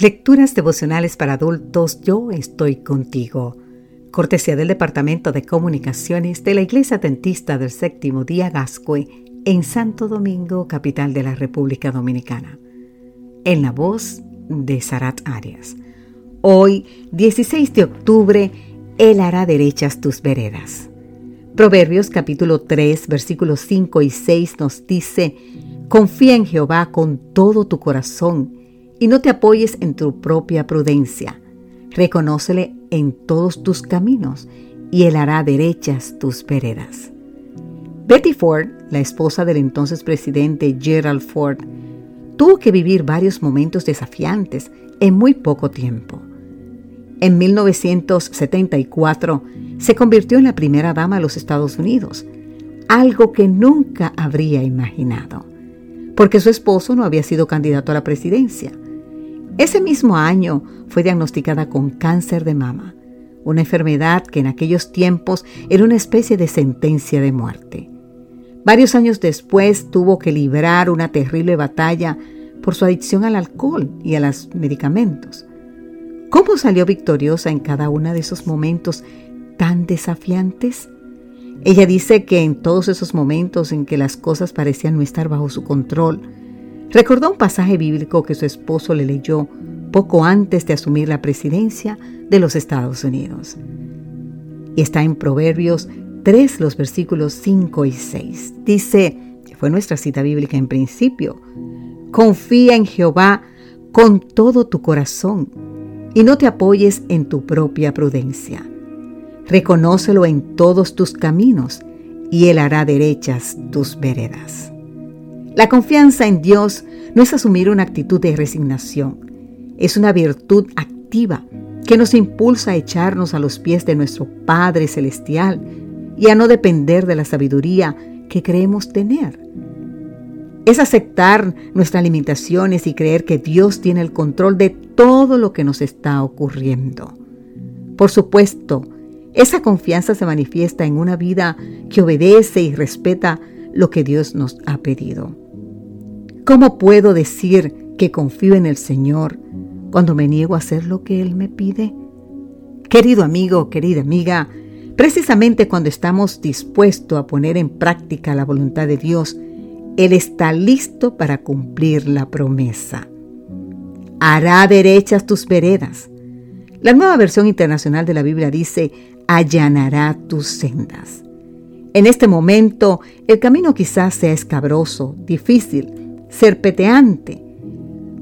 Lecturas devocionales para adultos, yo estoy contigo. Cortesía del Departamento de Comunicaciones de la Iglesia Dentista del Séptimo Día Gascue en Santo Domingo, capital de la República Dominicana. En la voz de Sarat Arias. Hoy, 16 de octubre, Él hará derechas tus veredas. Proverbios capítulo 3, versículos 5 y 6 nos dice, Confía en Jehová con todo tu corazón y no te apoyes en tu propia prudencia. Reconócele en todos tus caminos y él hará derechas tus veredas. Betty Ford, la esposa del entonces presidente Gerald Ford, tuvo que vivir varios momentos desafiantes en muy poco tiempo. En 1974 se convirtió en la primera dama de los Estados Unidos, algo que nunca habría imaginado, porque su esposo no había sido candidato a la presidencia. Ese mismo año fue diagnosticada con cáncer de mama, una enfermedad que en aquellos tiempos era una especie de sentencia de muerte. Varios años después tuvo que librar una terrible batalla por su adicción al alcohol y a los medicamentos. ¿Cómo salió victoriosa en cada uno de esos momentos tan desafiantes? Ella dice que en todos esos momentos en que las cosas parecían no estar bajo su control, Recordó un pasaje bíblico que su esposo le leyó poco antes de asumir la presidencia de los Estados Unidos. Y está en Proverbios 3, los versículos 5 y 6. Dice, que fue nuestra cita bíblica en principio, confía en Jehová con todo tu corazón y no te apoyes en tu propia prudencia. Reconócelo en todos tus caminos y él hará derechas tus veredas. La confianza en Dios no es asumir una actitud de resignación, es una virtud activa que nos impulsa a echarnos a los pies de nuestro Padre Celestial y a no depender de la sabiduría que creemos tener. Es aceptar nuestras limitaciones y creer que Dios tiene el control de todo lo que nos está ocurriendo. Por supuesto, esa confianza se manifiesta en una vida que obedece y respeta lo que Dios nos ha pedido. ¿Cómo puedo decir que confío en el Señor cuando me niego a hacer lo que Él me pide? Querido amigo, querida amiga, precisamente cuando estamos dispuestos a poner en práctica la voluntad de Dios, Él está listo para cumplir la promesa. Hará derechas tus veredas. La nueva versión internacional de la Biblia dice, allanará tus sendas. En este momento, el camino quizás sea escabroso, difícil, serpeteante,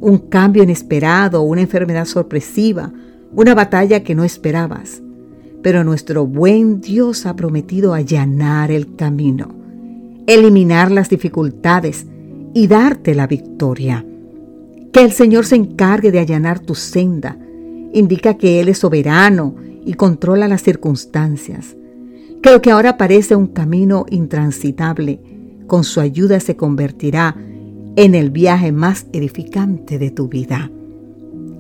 un cambio inesperado, una enfermedad sorpresiva, una batalla que no esperabas. Pero nuestro buen Dios ha prometido allanar el camino, eliminar las dificultades y darte la victoria. Que el Señor se encargue de allanar tu senda indica que Él es soberano y controla las circunstancias. Que lo que ahora parece un camino intransitable, con su ayuda se convertirá en el viaje más edificante de tu vida.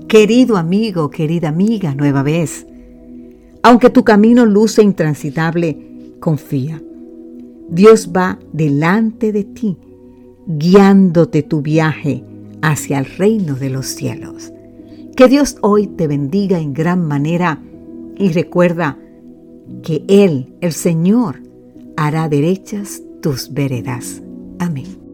Querido amigo, querida amiga, nueva vez, aunque tu camino luce intransitable, confía. Dios va delante de ti, guiándote tu viaje hacia el reino de los cielos. Que Dios hoy te bendiga en gran manera y recuerda que Él, el Señor, hará derechas tus veredas. Amén.